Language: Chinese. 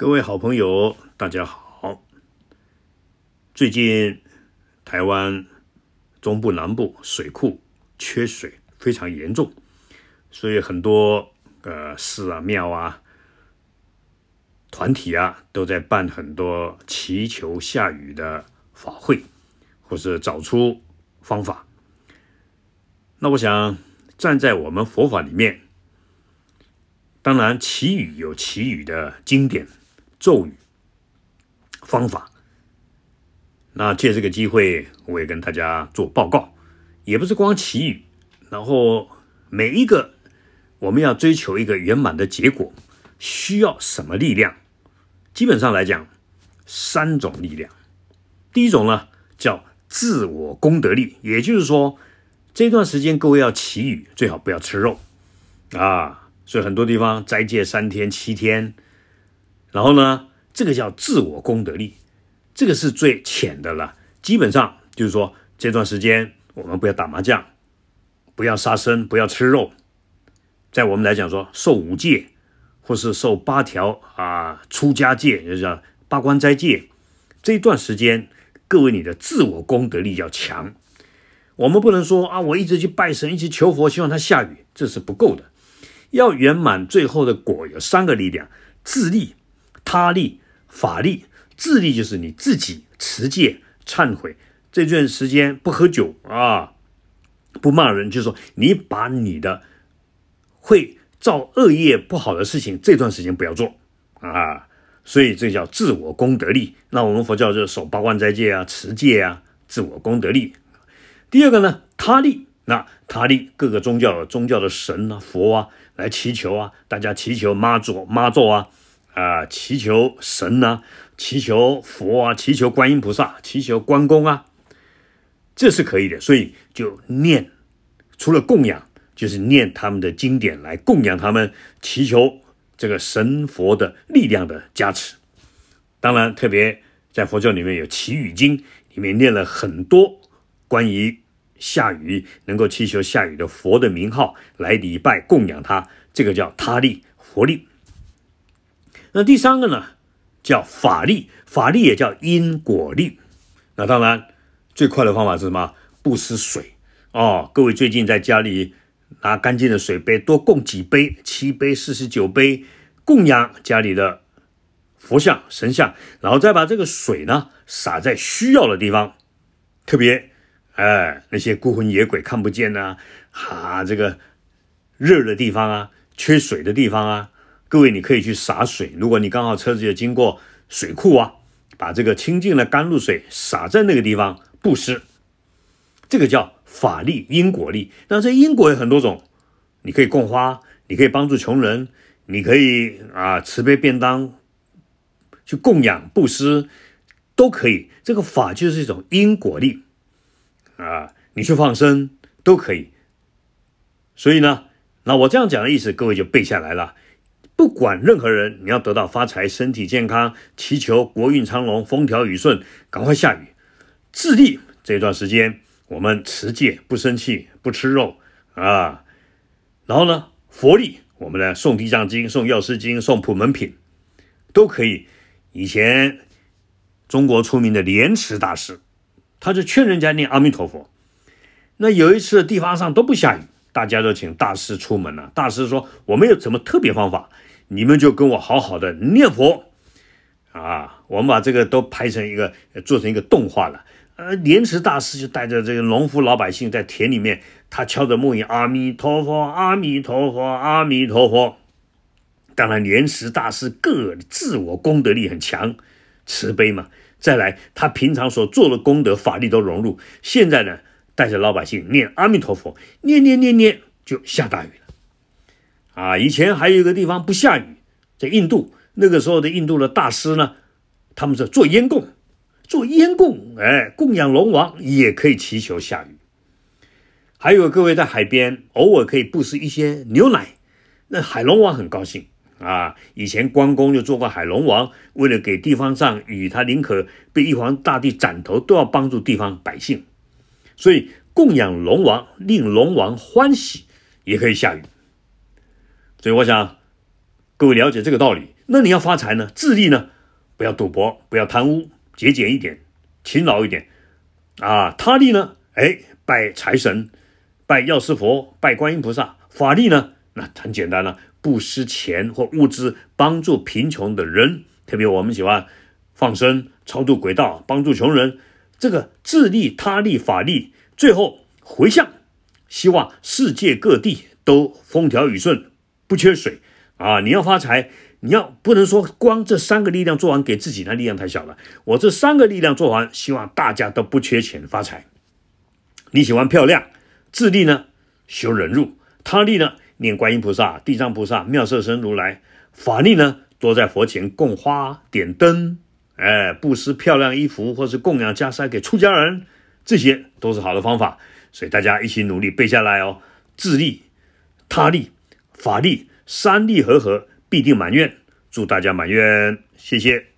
各位好朋友，大家好。最近台湾中部、南部水库缺水非常严重，所以很多呃寺啊、庙啊、团体啊都在办很多祈求下雨的法会，或是找出方法。那我想站在我们佛法里面，当然祈雨有祈雨的经典。咒语方法，那借这个机会，我也跟大家做报告，也不是光祈雨，然后每一个我们要追求一个圆满的结果，需要什么力量？基本上来讲，三种力量。第一种呢，叫自我功德力，也就是说，这段时间各位要祈雨，最好不要吃肉啊，所以很多地方斋戒三天、七天。然后呢，这个叫自我功德力，这个是最浅的了。基本上就是说，这段时间我们不要打麻将，不要杀生，不要吃肉。在我们来讲说，受五戒，或是受八条啊出家戒，就叫八关斋戒。这一段时间，各位你的自我功德力要强。我们不能说啊，我一直去拜神，一直求佛，希望他下雨，这是不够的。要圆满最后的果，有三个力量：自力。他力、法力、自力，就是你自己持戒、忏悔。这段时间不喝酒啊，不骂人，就是说你把你的会造恶业不好的事情，这段时间不要做啊。所以这叫自我功德力。那我们佛教就是守八关斋戒啊、持戒啊，自我功德力。第二个呢，他力。那他力，各个宗教宗教的神啊、佛啊来祈求啊，大家祈求妈祖、妈祖啊。啊，祈求神呐，祈求佛啊，祈求观音菩萨，祈求关公啊，这是可以的。所以就念，除了供养，就是念他们的经典来供养他们，祈求这个神佛的力量的加持。当然，特别在佛教里面有祈雨经，里面念了很多关于下雨能够祈求下雨的佛的名号来礼拜供养他，这个叫他力佛力。那第三个呢，叫法力，法力也叫因果力。那当然，最快的方法是什么？不施水哦。各位最近在家里拿干净的水杯，多供几杯，七杯、四十九杯，供养家里的佛像、神像，然后再把这个水呢洒在需要的地方，特别哎那些孤魂野鬼看不见呐，啊这个热的地方啊，缺水的地方啊。各位，你可以去洒水。如果你刚好车子也经过水库啊，把这个清净的甘露水洒在那个地方布施，这个叫法力因果力。那这因果有很多种，你可以供花，你可以帮助穷人，你可以啊慈悲便当去供养布施，都可以。这个法就是一种因果力啊，你去放生都可以。所以呢，那我这样讲的意思，各位就背下来了。不管任何人，你要得到发财、身体健康，祈求国运昌隆、风调雨顺，赶快下雨。自立这段时间，我们持戒，不生气，不吃肉啊。然后呢，佛力，我们呢送地藏经、送药师经、送普门品，都可以。以前中国出名的莲池大师，他就劝人家念阿弥陀佛。那有一次地方上都不下雨，大家都请大师出门了。大师说：“我们有什么特别方法？”你们就跟我好好的念佛啊！我们把这个都拍成一个，做成一个动画了。呃，莲池大师就带着这个农夫老百姓在田里面，他敲着木鱼，阿弥陀佛，阿弥陀佛，阿弥陀佛。当然，莲池大师个自我功德力很强，慈悲嘛。再来，他平常所做的功德法力都融入。现在呢，带着老百姓念阿弥陀佛，念念念念，就下大雨。啊，以前还有一个地方不下雨，在印度那个时候的印度的大师呢，他们是做烟供，做烟供，哎，供养龙王也可以祈求下雨。还有各位在海边偶尔可以布施一些牛奶，那海龙王很高兴啊。以前关公就做过海龙王，为了给地方上雨，他宁可被玉皇大帝斩头，都要帮助地方百姓。所以供养龙王，令龙王欢喜，也可以下雨。所以我想，各位了解这个道理，那你要发财呢？自立呢？不要赌博，不要贪污，节俭一点，勤劳一点啊。他力呢？哎，拜财神，拜药师佛，拜观音菩萨。法力呢？那很简单了，布施钱或物资，帮助贫穷的人。特别我们喜欢放生、超度鬼道，帮助穷人。这个自利、他利、法力，最后回向，希望世界各地都风调雨顺，不缺水。啊，你要发财，你要不能说光这三个力量做完给自己，那力量太小了。我这三个力量做完，希望大家都不缺钱发财。你喜欢漂亮，自利呢修忍辱，他利呢念观音菩萨、地藏菩萨、妙色身如来，法力呢多在佛前供花点灯，哎，布施漂亮衣服或是供养袈裟给出家人，这些都是好的方法。所以大家一起努力背下来哦，自利、他利、法力。三力合合，必定满愿。祝大家满愿，谢谢。